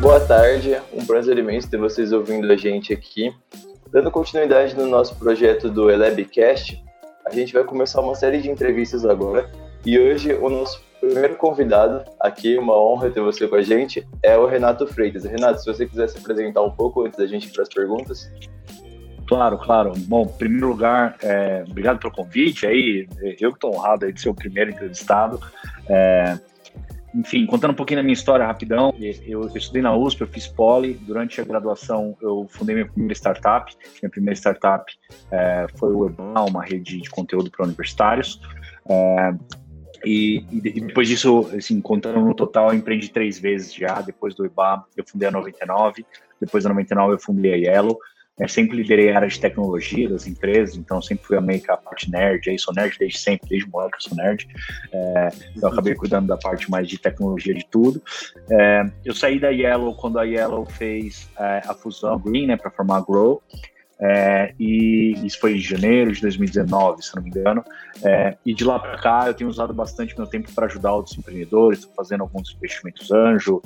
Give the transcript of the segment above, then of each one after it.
Boa tarde, um prazer imenso ter vocês ouvindo a gente aqui. Dando continuidade no nosso projeto do Elabcast, a gente vai começar uma série de entrevistas agora. E hoje o nosso primeiro convidado aqui, uma honra ter você com a gente, é o Renato Freitas. Renato, se você quiser se apresentar um pouco antes da gente ir para as perguntas. Claro, claro. Bom, em primeiro lugar, é, obrigado pelo convite. Aí, eu que estou honrado de ser o primeiro entrevistado. É, enfim, contando um pouquinho da minha história rapidão, eu, eu, estudei na USP, eu fiz poli, durante a graduação eu fundei minha primeira startup, minha primeira startup é, foi o EBA, uma rede de conteúdo para universitários, é, e, e, depois disso, assim, contando no total, eu empreendi três vezes já, depois do EBA eu fundei a 99, depois da 99 eu fundei a Yellow, é, sempre liderei a área de tecnologia das empresas, então sempre fui a meio que a parte nerd, aí sou nerd desde sempre, desde moleque eu sou nerd. É, eu acabei cuidando da parte mais de tecnologia de tudo. É, eu saí da Yellow quando a Yellow fez é, a fusão Green, né, para formar a Grow. É, e isso foi em janeiro de 2019, se não me engano. É, e de lá para cá eu tenho usado bastante meu tempo para ajudar outros empreendedores, estou fazendo alguns investimentos anjo,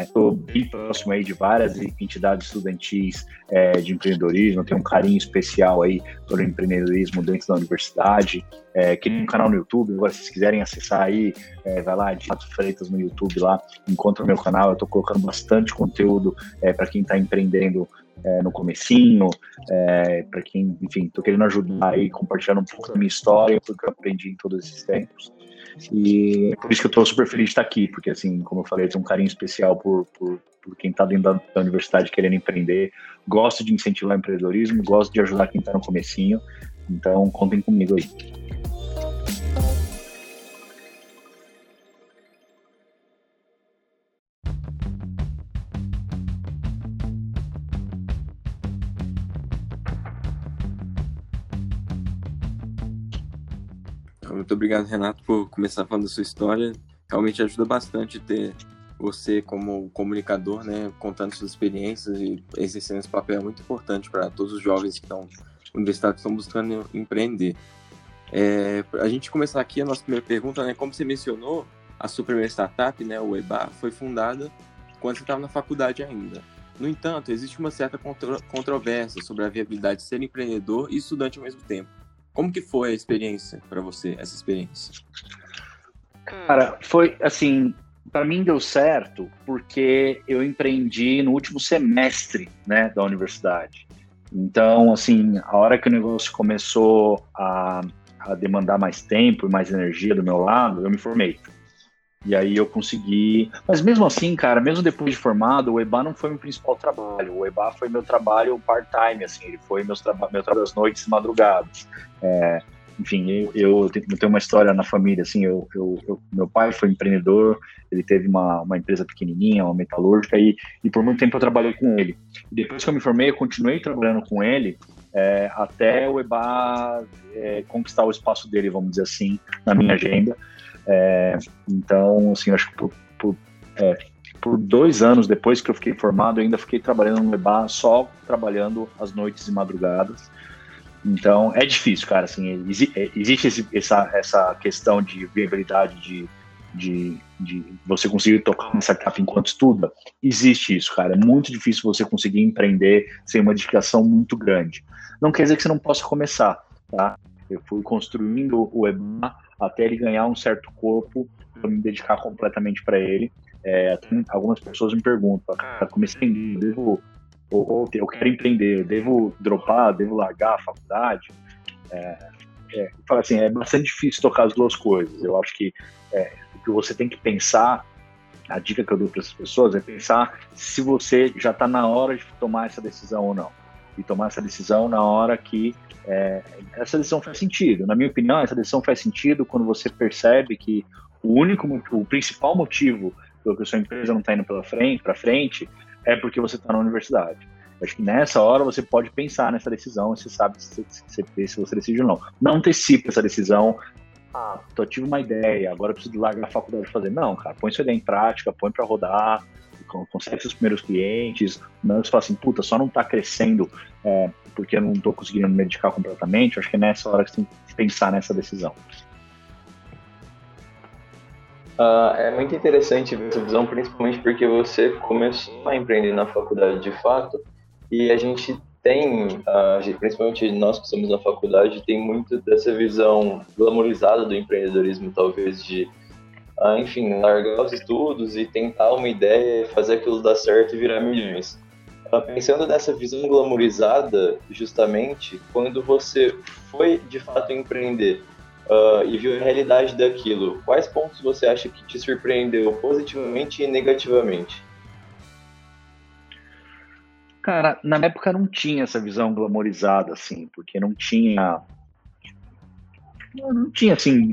estou é, bem próximo aí de várias entidades estudantis é, de empreendedorismo, tenho um carinho especial aí pelo empreendedorismo dentro da universidade. É, tem um canal no YouTube, agora se vocês quiserem acessar aí, é, vai lá, Fato Freitas no YouTube lá, encontra o meu canal, eu estou colocando bastante conteúdo é, para quem está empreendendo é, no comecinho, é, para quem, enfim, tô querendo ajudar aí, compartilhando um pouco da minha história, porque eu aprendi em todos esses tempos. E por isso que eu estou super feliz de estar aqui, porque, assim, como eu falei, eu tenho um carinho especial por, por, por quem está dentro da, da, universidade querendo empreender. Gosto de incentivar o empreendedorismo, gosto de ajudar quem está no comecinho. Então, contem comigo aí. Muito obrigado, Renato, por começar falando da sua história. Realmente ajuda bastante ter você como comunicador, né, contando suas experiências e exercendo esse papel é muito importante para todos os jovens que estão universitários que estão buscando empreender. É, a gente começar aqui a nossa primeira pergunta, né, como você mencionou, a sua primeira startup, né, o EBA, foi fundada quando você estava na faculdade ainda. No entanto, existe uma certa contro controvérsia sobre a viabilidade de ser empreendedor e estudante ao mesmo tempo. Como que foi a experiência para você, essa experiência? Cara, foi assim, para mim deu certo porque eu empreendi no último semestre, né, da universidade. Então, assim, a hora que o negócio começou a, a demandar mais tempo e mais energia do meu lado, eu me formei. E aí eu consegui. Mas mesmo assim, cara, mesmo depois de formado, o EBA não foi meu principal trabalho. O EBA foi meu trabalho part-time, assim, ele foi meus traba meu trabalho das noites e madrugadas. É, enfim, eu, eu, tenho uma história na família, assim, eu, eu, eu, meu pai foi empreendedor, ele teve uma, uma empresa pequenininha, uma metalúrgica, e, e por muito tempo eu trabalhei com ele. E depois que eu me formei, eu continuei trabalhando com ele, é, até o EBA é, conquistar o espaço dele, vamos dizer assim, na minha agenda. É, então, assim, acho que por, por, é, por, dois anos depois que eu fiquei formado, eu ainda fiquei trabalhando no EBA, só trabalhando as noites e madrugadas. Então, é difícil, cara, assim, é, existe esse, essa, essa questão de viabilidade de, de, de você conseguir tocar uma startup enquanto estuda, existe isso, cara. É muito difícil você conseguir empreender sem uma dedicação muito grande. Não quer dizer que você não possa começar, tá? Eu fui construindo o EBA até ele ganhar um certo corpo para me dedicar completamente para ele. É, algumas pessoas me perguntam, cara, comecei a devo, ou, eu quero empreender, devo dropar, devo largar a faculdade? É, é, assim, é bastante difícil tocar as duas coisas. Eu acho que é, o que você tem que pensar, a dica que eu dou para essas pessoas é pensar se você já está na hora de tomar essa decisão ou não. E tomar essa decisão na hora que é, essa decisão faz sentido. Na minha opinião, essa decisão faz sentido quando você percebe que o único, o principal motivo pelo que a sua empresa não está indo frente, para frente, é porque você está na universidade. Acho que nessa hora você pode pensar nessa decisão, você sabe se, se, se você decide ou não. Não antecipe essa decisão, ah, tô, tive uma ideia, agora preciso largar a faculdade de fazer. Não, cara, põe sua ideia em prática, põe para rodar, consegue seus primeiros clientes, não você fala assim, puta, só não está crescendo é, porque eu não estou conseguindo me medicar completamente, acho que é nessa hora que você tem que pensar nessa decisão. Uh, é muito interessante essa visão, principalmente porque você começou a empreender na faculdade de fato, e a gente tem, uh, principalmente nós que estamos na faculdade, tem muito dessa visão glamorizada do empreendedorismo, talvez de a, enfim, largar os estudos e tentar uma ideia, fazer aquilo dar certo e virar milhões. Pensando nessa visão glamourizada, justamente, quando você foi de fato empreender uh, e viu a realidade daquilo, quais pontos você acha que te surpreendeu positivamente e negativamente? Cara, na época não tinha essa visão glamourizada, assim, porque não tinha. Não tinha, assim,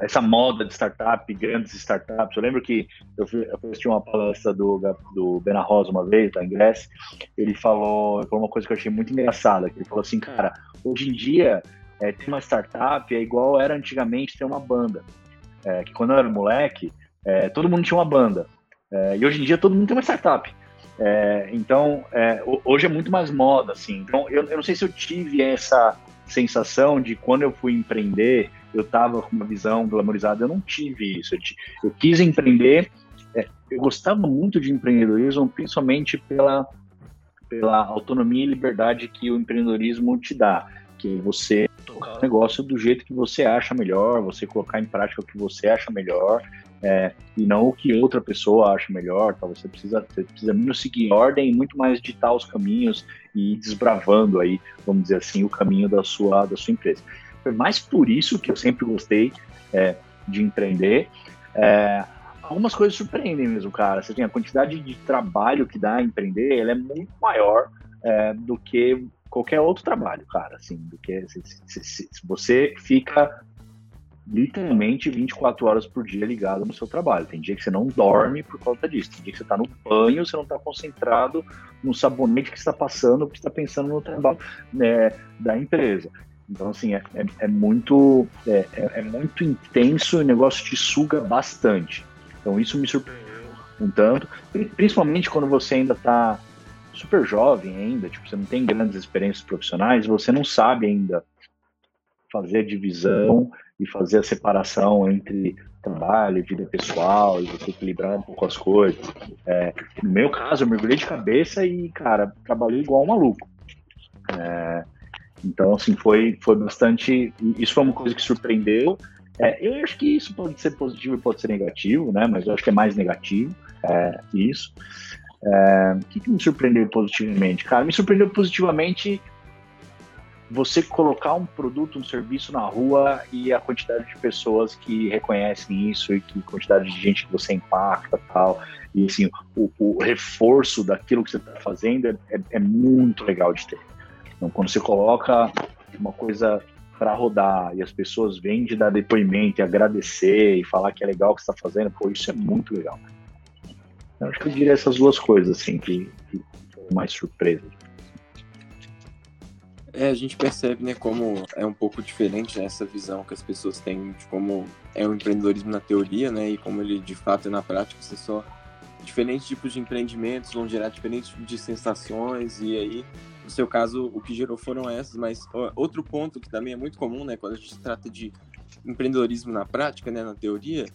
essa moda de startup, grandes startups. Eu lembro que eu, assisti uma palestra do, do Bena Rosa uma vez, da Ingress, ele falou, falou uma coisa que eu achei muito engraçada, que ele falou assim, cara, hoje em dia é, ter uma startup é igual era antigamente ter uma banda. É, que quando eu era moleque, é, todo mundo tinha uma banda. E hoje em dia todo mundo tem uma startup. Então, hoje é muito mais moda, assim. Então, eu, eu não sei se eu tive essa sensação de quando eu fui empreender, eu estava com uma visão glamorizada, eu não tive isso. Eu, eu quis empreender, é, eu gostava muito de empreendedorismo, principalmente pela, pela autonomia e liberdade que o empreendedorismo te dá, que você tocar o negócio do jeito que você acha melhor, você colocar em prática o que você acha melhor, é, e não o que outra pessoa acha melhor. Tá? Você precisa, você precisa menos seguir ordem e muito mais ditar os caminhos e ir desbravando aí, vamos dizer assim, o caminho da sua, da sua empresa. Foi mais por isso que eu sempre gostei é, de empreender. É, algumas coisas surpreendem mesmo, cara. Você tem a quantidade de trabalho que dá a empreender, ela é muito maior é, do que qualquer outro trabalho, cara. Assim, do que se, se, se, você fica literalmente 24 horas por dia ligado no seu trabalho. Tem dia que você não dorme por conta disso. Tem dia que você está no banho, você não está concentrado no sabonete que está passando, porque está pensando no trabalho né, da empresa. Então, assim, é, é, é muito, é, é, é, muito intenso e o negócio te suga bastante. Então, isso me surpreendeu um tanto, principalmente quando você ainda está super jovem ainda, tipo, você não tem grandes experiências profissionais, você não sabe ainda fazer a divisão e fazer a separação entre trabalho e vida pessoal e você equilibrar um pouco as coisas. É, no meu caso, eu mergulhei de cabeça e, cara, trabalhei igual um maluco. É, então, assim, foi, foi bastante. Isso foi uma coisa que surpreendeu. É, eu acho que isso pode ser positivo e pode ser negativo, né? Mas eu acho que é mais negativo é, isso. É, o que, que me surpreendeu positivamente? Cara, me surpreendeu positivamente você colocar um produto, um serviço na rua e a quantidade de pessoas que reconhecem isso e que quantidade de gente que você impacta tal. E assim, o, o reforço daquilo que você está fazendo é, é, é, muito legal de ter. Então, quando você coloca uma coisa para rodar e as pessoas vêm de dar depoimento e agradecer e falar que é legal o que está fazendo, pô, isso é muito legal. Eu acho que eu diria essas duas coisas, assim, que, que mais surpresa. É, a gente percebe, né, como é um pouco diferente né, essa visão que as pessoas têm de como é o empreendedorismo na teoria, né, e como ele de fato é na prática. Você só diferentes tipos de empreendimentos vão gerar diferentes tipos de sensações e aí, no seu caso, o que gerou foram essas. Mas outro ponto que também é muito comum, né, quando a gente trata de empreendedorismo na prática, né, na teoria,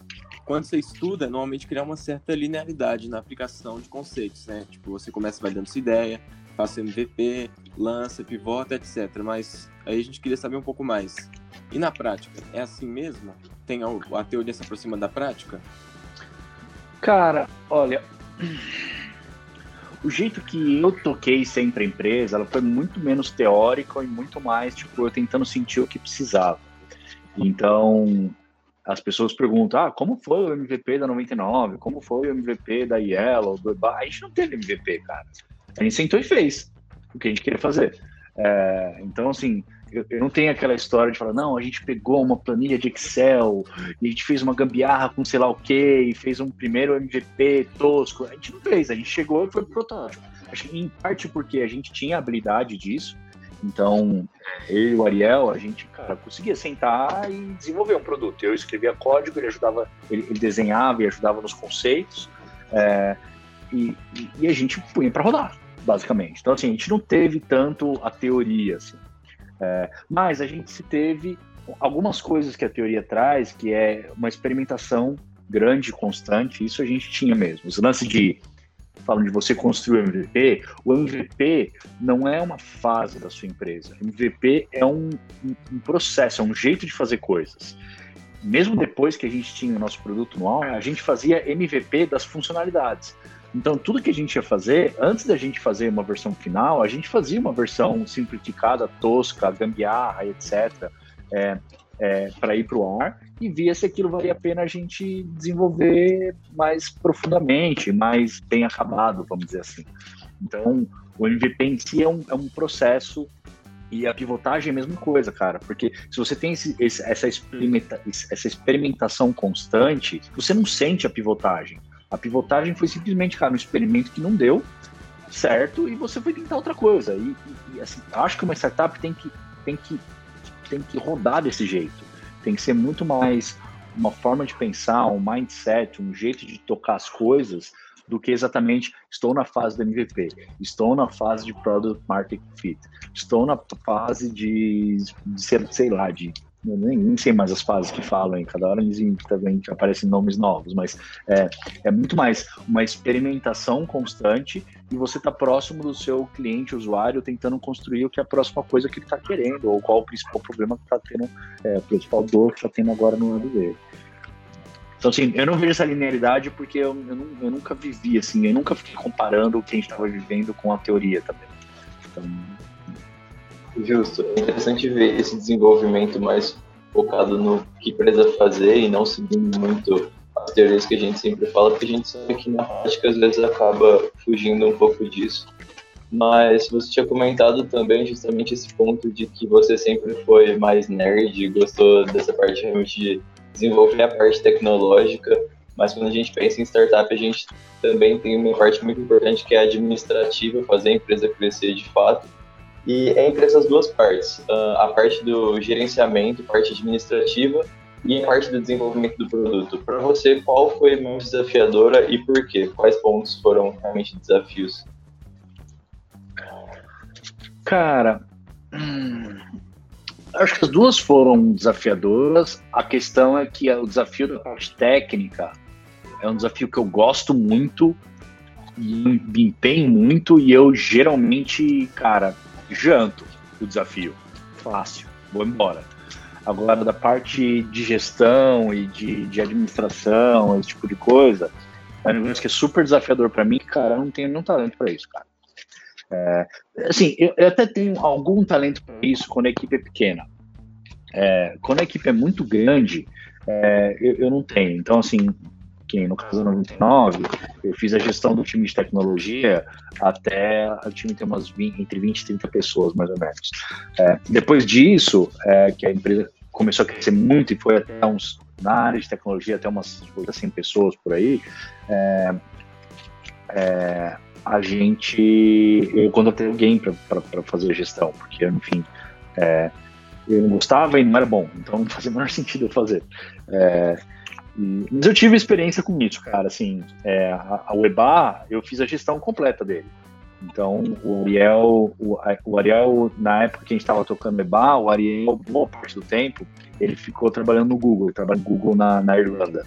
quando você estuda, normalmente criar uma certa linearidade na aplicação de conceitos, né? Tipo, você começa validando sua ideia, faça MVP, lança, pivota, etc. Mas aí a gente queria saber um pouco mais. E na prática, é assim mesmo? Tem a, a teoria se aproxima da prática? Cara, olha, o jeito que eu toquei sempre a empresa, ela foi muito menos teórica e muito mais, tipo, eu tentando sentir o que precisava. Então, as pessoas perguntam, ah, como foi o MVP da 99? Como foi o MVP da Yellow? Do... A gente não teve MVP, cara. A gente sentou e fez o que a gente queria fazer. É, então, assim, eu, eu, não tenho aquela história de falar, não, a gente pegou uma planilha de Excel e a gente fez uma gambiarra com sei lá o quê e fez um primeiro MVP tosco. A gente não fez, a gente chegou e foi pro protótipo. Em parte porque a gente tinha habilidade disso Então, eu e o Ariel, a gente, cara, conseguia sentar e desenvolver um produto. Eu escrevia código, ele ajudava, ele, ele desenhava e ajudava nos conceitos, é, e, e, a gente punha para rodar, basicamente. Então, assim, a gente não teve tanto a teoria, assim. É, mas a gente se teve algumas coisas que a teoria traz, que é uma experimentação grande, constante, isso a gente tinha mesmo. Os lances de falam de você construir o MVP, o MVP não é uma fase da sua empresa. O MVP é um, um, processo, é um jeito de fazer coisas. Mesmo depois que a gente tinha o nosso produto no ar, a gente fazia MVP das funcionalidades. Então, tudo que a gente ia fazer, antes da gente fazer uma versão final, a gente fazia uma versão simplificada, tosca, gambiarra, etc é, é, para ir para o ar e via se aquilo valia a pena a gente desenvolver mais profundamente, mais bem acabado, vamos dizer assim. Então, o MVP em si é um, é um processo e a pivotagem é a mesma coisa, cara, porque se você tem esse, esse, essa, experimenta, essa experimentação constante, você não sente a pivotagem. A pivotagem foi simplesmente, cara, um experimento que não deu certo e você foi tentar outra coisa. E, e, assim, acho que uma startup tem que, tem que tem que rodar desse jeito. Tem que ser muito mais uma forma de pensar, um mindset, um jeito de tocar as coisas do que exatamente estou na fase do MVP, estou na fase de product market fit, estou na fase de, de sei lá, de nem, nem, sei mais as fases que falam, em cada hora dizem, também aparecem nomes novos, mas é, é muito mais uma experimentação constante e você está próximo do seu cliente, usuário, tentando construir o que é a próxima coisa que ele está querendo, ou qual o principal problema que está tendo, é, o principal dor que está tendo agora no lado dele. Então, assim, eu não vejo essa linearidade porque eu, eu, eu nunca vivi, assim, eu nunca fiquei comparando o que a gente estava vivendo com a teoria também. Então, Justo. É interessante ver esse desenvolvimento mais focado no que precisa fazer e não seguindo muito as teorias que a gente sempre fala, porque a gente sabe que na prática às vezes acaba fugindo um pouco disso. Mas você tinha comentado também justamente esse ponto de que você sempre foi mais nerd, gostou dessa parte realmente de desenvolver a parte tecnológica, mas quando a gente pensa em startup, a gente também tem uma parte muito importante que é administrativa, fazer a empresa crescer de fato. E é entre essas duas partes, ah, a parte do gerenciamento, parte administrativa e a parte do desenvolvimento do produto. Para você, qual foi mais desafiadora e por quê? Quais pontos foram realmente desafios? Cara, hum, acho que as duas foram desafiadoras. A questão é que o desafio da parte técnica é um desafio que eu gosto muito me empenho muito e eu geralmente, cara, janto o desafio. Fácil, vou embora. Agora, da parte de gestão e de, de administração, esse tipo de coisa, é um negócio que é super desafiador para mim, cara, eu não tenho nenhum talento para isso, cara. É, assim, eu, eu, até tenho algum talento para isso quando a equipe é pequena. É, quando a equipe é muito grande, é, eu, eu, não tenho. Então, assim, que no caso 99, eu fiz a gestão do time de tecnologia até o time ter umas 20, entre 20 e 30 pessoas, mais ou menos. É, depois disso, é, que a empresa começou a crescer muito e foi até uns, na área de tecnologia, até umas 100 pessoas por aí, é, é, a gente, eu contratei alguém para fazer a gestão, porque, enfim, é, eu não gostava e não era bom, então não fazia o menor sentido eu fazer. É, mas eu tive experiência com isso, cara. Assim, é, a, a Weba, eu fiz a gestão completa dele. Então, o Ariel, o, o Ariel, na época que a gente estava tocando EBA, o Ariel, boa parte do tempo, ele ficou trabalhando no Google, trabalhando no Google na, na Irlanda.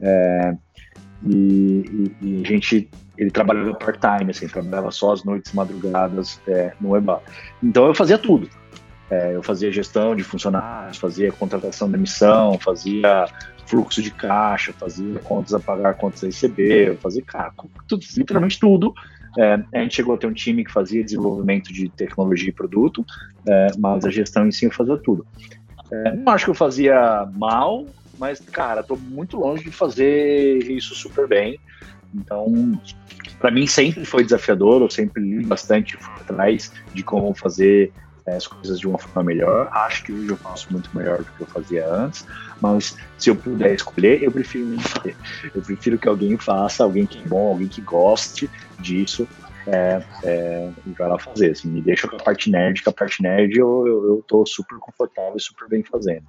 É, e, e, e, a gente, ele trabalhava part-time, assim, trabalhava só as noites madrugadas é, no EBA. Então, eu fazia tudo. É, eu fazia gestão de funcionários, fazia contratação de missão, fazia fluxo de caixa, fazia contas a pagar, contas a receber, fazia, cara, tudo, literalmente tudo. É, a gente chegou a ter um time que fazia desenvolvimento de tecnologia e produto, é, mas a gestão em si eu fazia tudo. É, não acho que eu fazia mal, mas, cara, estou muito longe de fazer isso super bem. Então, para mim sempre foi desafiador, eu sempre li bastante atrás de como fazer as coisas de uma forma melhor. Acho que hoje eu faço muito melhor do que eu fazia antes, mas se eu puder escolher, eu prefiro não fazer. Eu prefiro que alguém faça, alguém que é bom, alguém que goste disso, é, é, vai lá fazer. Assim, me deixa com a parte nerd, que a parte nerd eu, eu, eu tô super confortável e super bem fazendo.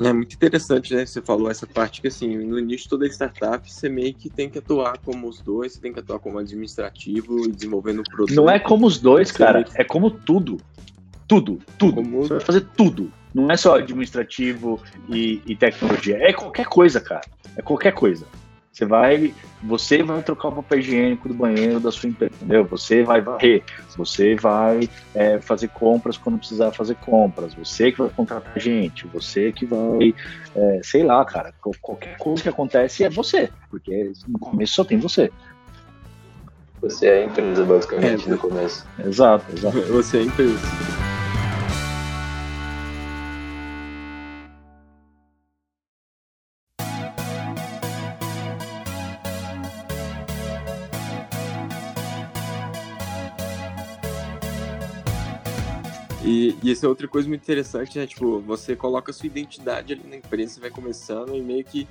É muito interessante, né? Você falou essa parte que, assim, no início de toda startup, você meio que tem que atuar como os dois, você tem que atuar como administrativo e desenvolvendo o produto. Não é como os dois, cara, é como tudo. Tudo, tudo. Como... Você vai fazer tudo. Não é só administrativo e, e tecnologia. É qualquer coisa, cara. É qualquer coisa. Você vai, você vai trocar o papel higiênico do banheiro da sua empresa, entendeu? Você vai varrer, você vai é, fazer compras quando precisar fazer compras, você que vai contratar gente, você que vai, é, sei lá, cara, qualquer coisa que acontece é você, porque no começo só tem você. Você é a empresa, basicamente, é, no começo. Exato, exato. Você é a empresa. E, e isso é outra coisa muito interessante, né? Tipo, você coloca a sua identidade ali na empresa, vai começando e meio que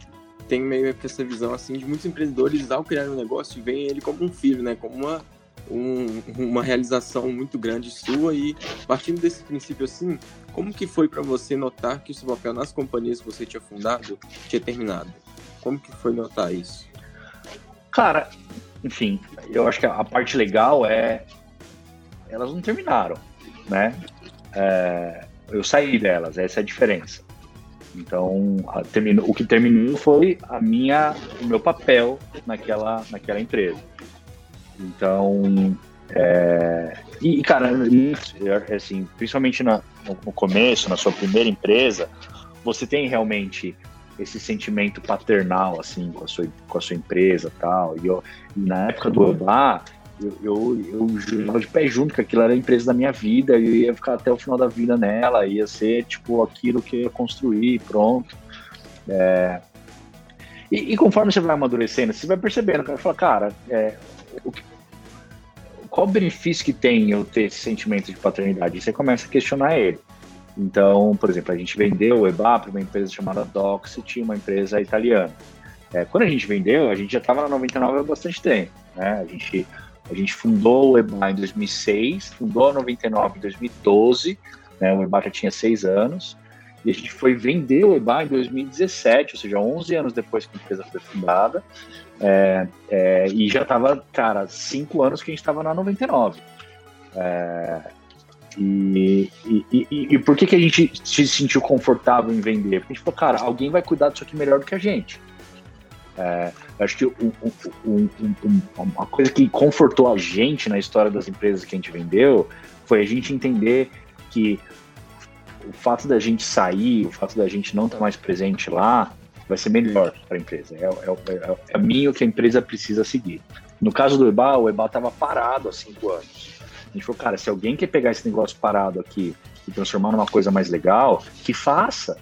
tem meio que essa visão assim de muitos empreendedores ao criar um negócio veem ele como um filho, né? Como uma um, uma realização muito grande sua e partindo desse princípio assim, como que foi para você notar que o seu papel nas companhias que você tinha fundado tinha terminado? Como que foi notar isso? Cara, enfim, eu acho que a parte legal é elas não terminaram, né? É, eu saí delas, essa é a diferença. Então, a, terminou, o que terminou foi a minha, o meu papel naquela, naquela empresa. Então, é, e, cara, assim, principalmente na, no começo, na sua primeira empresa, você tem realmente esse sentimento paternal, assim, com a sua, com a sua empresa tal. E, eu, na época do Obá, eu, eu, eu jurava de pé junto que aquilo era a empresa da minha vida, eu ia ficar até o final da vida nela, ia ser tipo aquilo que eu ia construir, pronto. É... E, e, conforme você vai amadurecendo, você vai percebendo, cara, fala, cara, é, o que, qual o benefício que tem eu ter esse sentimento de paternidade? E você começa a questionar ele. Então, por exemplo, a gente vendeu o EBA para uma empresa chamada Doxity, uma empresa italiana. É, quando a gente vendeu, a gente já estava na 99 há bastante tempo. Né? A gente a gente fundou o EBA em 2006, fundou a 99 em 2012, né, o EBA já tinha seis anos, e a gente foi vender o EBA em 2017, ou seja, 11 anos depois que a empresa foi fundada, é, é, e já estava, cara, cinco anos que a gente estava na 99. É, e, e, e, e, por que, que a gente se sentiu confortável em vender? Porque a gente falou, cara, alguém vai cuidar disso aqui melhor do que a gente. É, acho que um, um, um, uma coisa que confortou a gente na história das empresas que a gente vendeu foi a gente entender que o fato da gente sair, o fato da gente não estar mais presente lá, vai ser melhor para a empresa. É, é, é, é, o caminho que a empresa precisa seguir. No caso do EBA, o EBA estava parado há cinco anos. A gente falou, cara, se alguém quer pegar esse negócio parado aqui e transformar numa coisa mais legal, que faça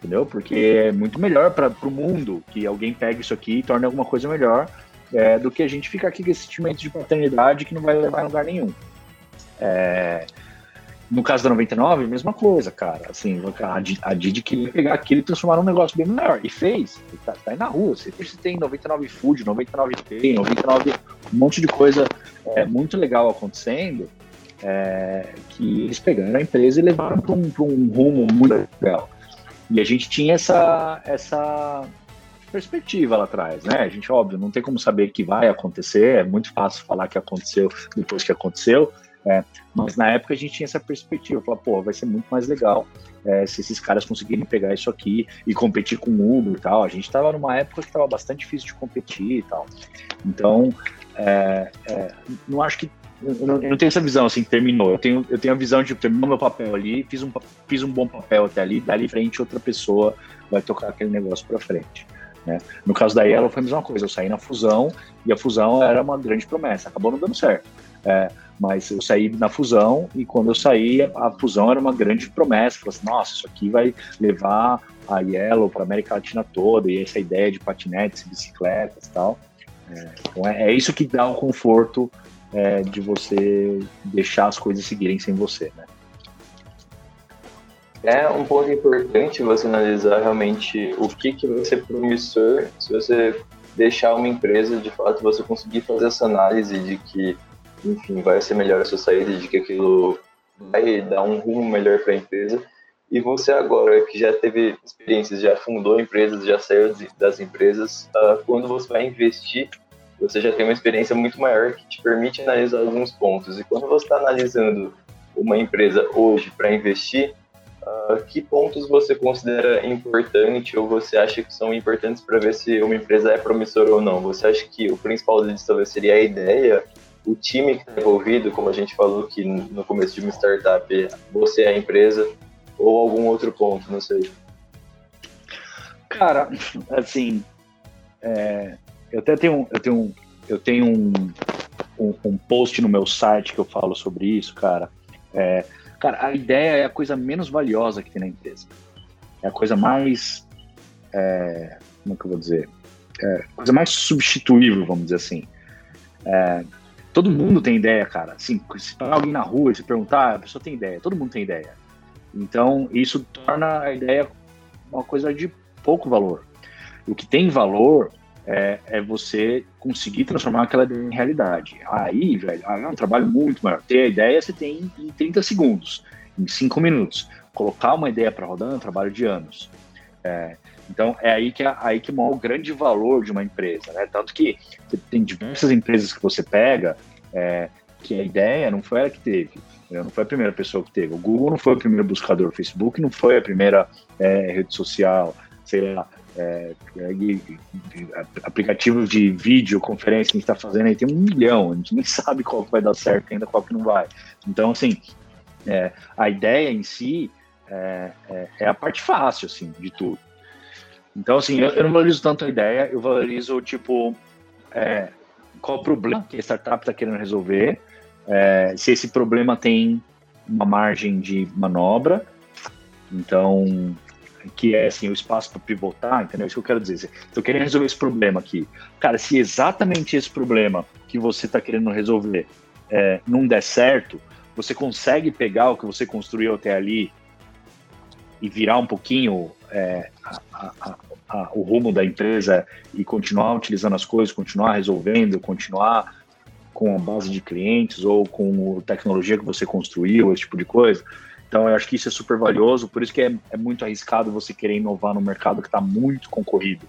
entendeu? Porque é muito melhor para o mundo que alguém pegue isso aqui e torne alguma coisa melhor é, do que a gente ficar aqui com esse sentimento de paternidade que não vai levar a lugar nenhum. É, no caso da 99, mesma coisa, cara. Assim, a Didi queria pegar aquilo e transformar num negócio bem melhor. E fez. Tá, tá aí na rua. Você, você tem 99 Food, 99 Pay, 99, um monte de coisa é, muito legal acontecendo. É, que eles pegaram a empresa e levaram para um, um rumo muito legal. E a gente tinha essa, essa perspectiva lá atrás, né? A gente, óbvio, não tem como saber que vai acontecer, é muito fácil falar que aconteceu depois que aconteceu, é, mas na época a gente tinha essa perspectiva, falar, pô, vai ser muito mais legal é, se esses caras conseguirem pegar isso aqui e competir com o Uber e tal. A gente estava numa época que estava bastante difícil de competir e tal. Então, é, é não acho que eu não, não, tenho essa visão assim, terminou. Eu tenho, eu tenho a visão de terminou meu papel ali, fiz um, fiz um bom papel até ali, dali frente outra pessoa vai tocar aquele negócio para frente. Né? No caso da Yellow foi a mesma coisa, eu saí na fusão e a fusão era uma grande promessa, acabou não dando certo. É, mas eu saí na fusão e quando eu saí, a fusão era uma grande promessa. Falei assim, nossa, isso aqui vai levar a Yellow para a América Latina toda e essa ideia de patinetes, bicicletas e tal. É, então é, é, isso que dá um conforto é, de você deixar as coisas seguirem sem você, né? É um ponto importante você analisar realmente o que, que vai ser promissor se você deixar uma empresa, de fato, você conseguir fazer essa análise de que, enfim, vai ser melhor a sua saída, de que aquilo vai dar um rumo melhor para a empresa. E você agora, que já teve experiências, já fundou empresas, já saiu das empresas, uh, quando você vai investir, você já tem uma experiência muito maior que te permite analisar alguns pontos. E quando você está analisando uma empresa hoje para investir, uh, que pontos você considera importante ou você acha que são importantes para ver se uma empresa é promissora ou não? Você acha que o principal deles talvez seria a ideia, o time que está envolvido, como a gente falou que no começo de uma startup, você é a empresa, ou algum outro ponto, não sei. Cara, assim, é, eu até tenho, eu tenho, eu tenho um, um, um, post no meu site que eu falo sobre isso, cara. É, cara, a ideia é a coisa menos valiosa que tem na empresa. É a coisa mais, é, como é que eu vou dizer? É, coisa mais substituível, vamos dizer assim. É, todo mundo tem ideia, cara. Assim, se parar alguém na rua e se perguntar, a pessoa tem ideia. Todo mundo tem ideia. Então, isso torna a ideia uma coisa de pouco valor. O que tem valor é, é você conseguir transformar aquela ideia em realidade. Aí, velho, é um trabalho muito maior. Ter a ideia você tem em 30 segundos, em 5 minutos. Colocar uma ideia para rodar é um trabalho de anos. É, então, é aí que, é, aí que mora o grande valor de uma empresa. Né? Tanto que tem diversas empresas que você pega é, que a ideia não foi ela que teve. Não foi a primeira pessoa que teve. O Google não foi o primeiro buscador, o Facebook não foi a primeira é, rede social, sei lá. É, aplicativos de vídeo, conferência que a gente está fazendo aí tem um milhão, a gente nem sabe qual vai dar certo ainda, qual que não vai. Então, assim, é, a ideia em si é, é, é, a parte fácil, assim, de tudo. Então, assim, eu, eu não valorizo tanto a ideia, eu valorizo, tipo, é, qual o problema que a startup está querendo resolver, é, se esse problema tem uma margem de manobra, então que é assim o espaço para pivotar, entendeu? Isso que eu quero dizer. Eu querendo resolver esse problema aqui, cara, se exatamente esse problema que você está querendo resolver é, não der certo, você consegue pegar o que você construiu até ali e virar um pouquinho é, a, a, a, o rumo da empresa e continuar utilizando as coisas, continuar resolvendo, continuar com a base de clientes ou com tecnologia que você construiu, esse tipo de coisa. Então, eu acho que isso é super valioso, por isso que é, é muito arriscado você querer inovar no mercado que está muito concorrido.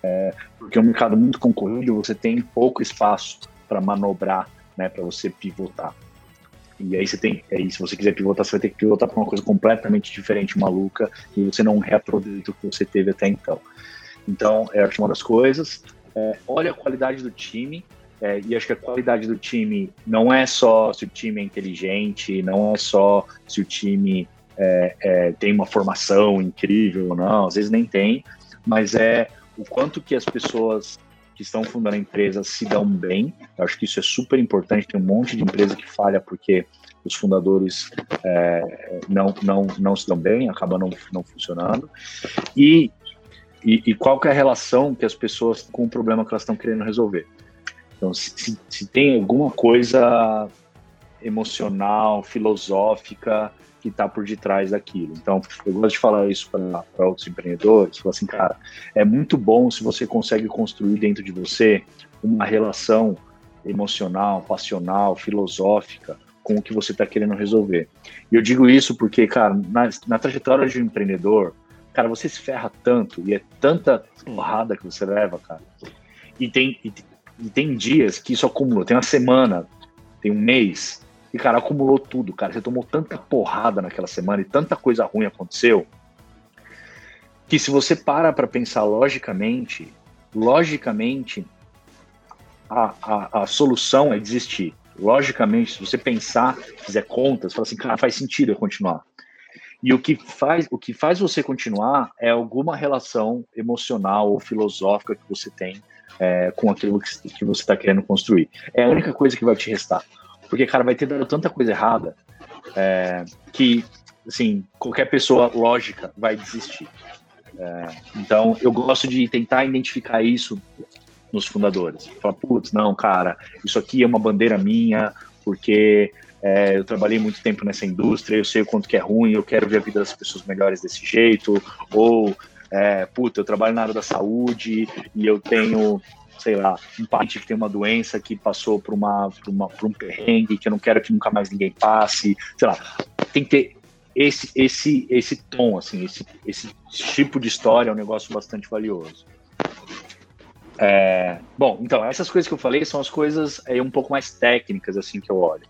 É, porque é um mercado muito concorrido, você tem pouco espaço para manobrar, né, para você pivotar. E aí você tem, aí se você quiser pivotar, você vai ter que pivotar para uma coisa completamente diferente, maluca, e você não reaproveita o que você teve até então. Então, é uma das coisas. É, olha a qualidade do time, é, e acho que a qualidade do time não é só se o time é inteligente, não é só se o time é, é, tem uma formação incrível ou não, às vezes nem tem, mas é o quanto que as pessoas que estão fundando a empresa se dão bem. Eu acho que isso é super importante. Tem um monte de empresa que falha porque os fundadores é, não, não, não se dão bem, acaba não, não funcionando. E, e, e qual que é a relação que as pessoas com o problema que elas estão querendo resolver. Então, se, se tem alguma coisa emocional, filosófica que está por detrás daquilo. Então, eu gosto de falar isso para outros empreendedores, falar assim, cara, é muito bom se você consegue construir dentro de você uma relação emocional, passional, filosófica com o que você está querendo resolver. E eu digo isso porque, cara, na, na trajetória de um empreendedor, cara, você se ferra tanto e é tanta porrada que você leva, cara. E tem, e, e tem dias que isso acumula. Tem uma semana, tem um mês, e, cara, acumulou tudo, cara. Você tomou tanta porrada naquela semana e tanta coisa ruim aconteceu, que se você para para pensar logicamente, logicamente, a, a, a solução é desistir. Logicamente, se você pensar, fizer contas, fala assim, cara, faz sentido eu continuar. E o que faz, o que faz você continuar é alguma relação emocional ou filosófica que você tem é, com aquilo que, que você está querendo construir. É a única coisa que vai te restar. Porque, cara, vai ter dado tanta coisa errada é, que, assim, qualquer pessoa lógica vai desistir. É, então, eu gosto de tentar identificar isso nos fundadores. Falar, putz, não, cara, isso aqui é uma bandeira minha, porque é, eu trabalhei muito tempo nessa indústria, eu sei o quanto que é ruim, eu quero ver a vida das pessoas melhores desse jeito, ou é, puta, eu trabalho na área da saúde e eu tenho, sei lá, um parente que tem uma doença que passou por, uma, por, uma, por um perrengue, que eu não quero que nunca mais ninguém passe, sei lá. Tem que ter esse, esse, esse tom, assim, esse, esse tipo de história é um negócio bastante valioso. É, bom, então, essas coisas que eu falei são as coisas aí, um pouco mais técnicas, assim, que eu olho.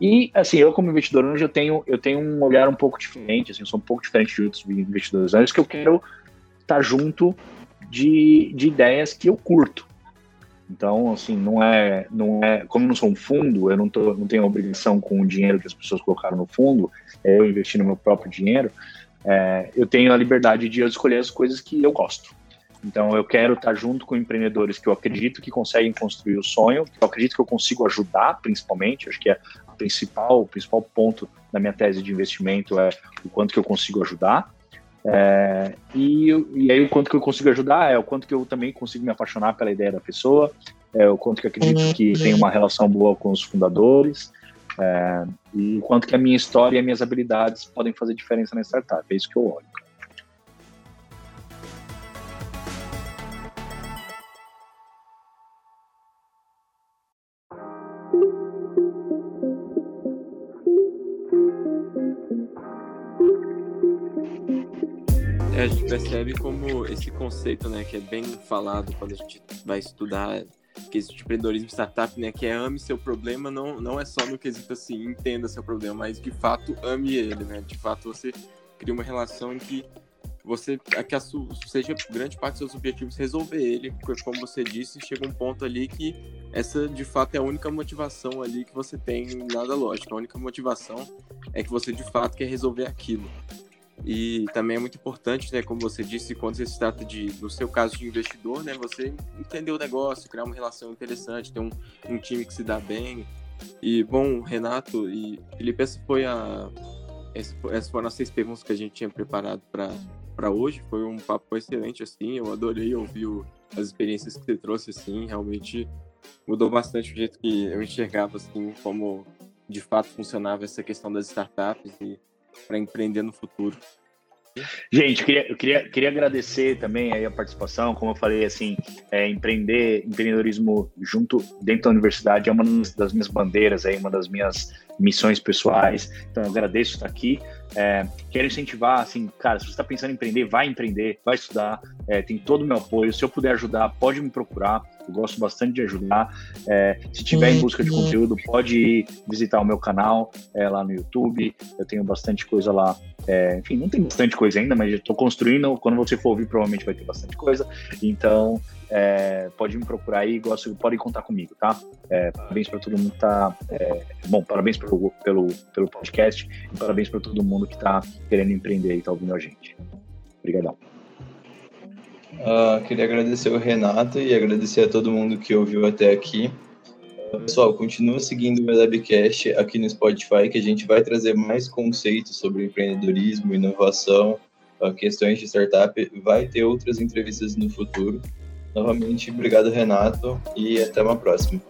E, assim, eu como investidor hoje, eu tenho, eu tenho um olhar um pouco diferente, assim, eu sou um pouco diferente de outros investidores antes, que eu quero estar junto de, de ideias que eu curto. Então, assim, não é, não é, como eu não sou um fundo, eu não, tô, não tenho obrigação com o dinheiro que as pessoas colocaram no fundo, é eu investir no meu próprio dinheiro, é, eu tenho a liberdade de escolher as coisas que eu gosto. Então, eu quero estar junto com empreendedores que eu acredito que conseguem construir o sonho, que eu acredito que eu consigo ajudar, principalmente. Acho que é a principal, o principal ponto da minha tese de investimento é o quanto que eu consigo ajudar. É, e, e aí, o quanto que eu consigo ajudar é o quanto que eu também consigo me apaixonar pela ideia da pessoa, é o quanto que eu acredito que tem uma relação boa com os fundadores, é, e o quanto que a minha história e as minhas habilidades podem fazer diferença na startup. É isso que eu olho. A gente percebe como esse conceito, né, que é bem falado quando a gente vai estudar quesito de empreendedorismo startup, né, que é ame seu problema, não, não é só no quesito assim, entenda seu problema, mas de fato ame ele, né? De fato você cria uma relação em que você que a sua, seja grande parte dos seus objetivos resolver ele, porque como você disse, chega um ponto ali que essa de fato é a única motivação ali que você tem, nada lógico. A única motivação é que você de fato quer resolver aquilo. E também é muito importante, né, como você disse, quando você se trata de, no seu caso de investidor, né, você entender o negócio, criar uma relação interessante, ter um, um time que se dá bem. E, bom, Renato e Felipe, essa foi a, essa, essas foram as seis perguntas que a gente tinha preparado para hoje. Foi um papo excelente, assim, eu adorei ouvir o, as experiências que você trouxe, assim, realmente mudou bastante o jeito que eu enxergava, assim, como de fato funcionava essa questão das startups e para empreender no futuro. Gente, eu queria, eu queria, queria agradecer também aí a participação. Como eu falei, assim, é, empreender, empreendedorismo junto dentro da universidade é uma das minhas bandeiras, aí, uma das minhas missões pessoais. Então, eu agradeço estar aqui. É, quero incentivar, assim, cara, se você está pensando em empreender, vai empreender, vai estudar, é, tem todo o meu apoio. Se eu puder ajudar, pode me procurar. Eu gosto bastante de ajudar. É, se tiver em busca de conteúdo, pode visitar o meu canal é, lá no YouTube. Eu tenho bastante coisa lá. É, enfim, não tem bastante coisa ainda, mas estou construindo. Quando você for ouvir, provavelmente vai ter bastante coisa. Então, é, pode me procurar aí, gosto, pode contar comigo, tá? É, parabéns para todo mundo que tá. É, bom, parabéns pelo, pelo, pelo podcast e parabéns para todo mundo que está querendo empreender e está ouvindo a gente. Obrigadão. Uh, queria agradecer o Renato e agradecer a todo mundo que ouviu até aqui. Uh, pessoal, continua seguindo o Labcast aqui no Spotify, que a gente vai trazer mais conceitos sobre empreendedorismo, inovação, uh, questões de startup. Vai ter outras entrevistas no futuro. Novamente, obrigado, Renato, e até uma próxima.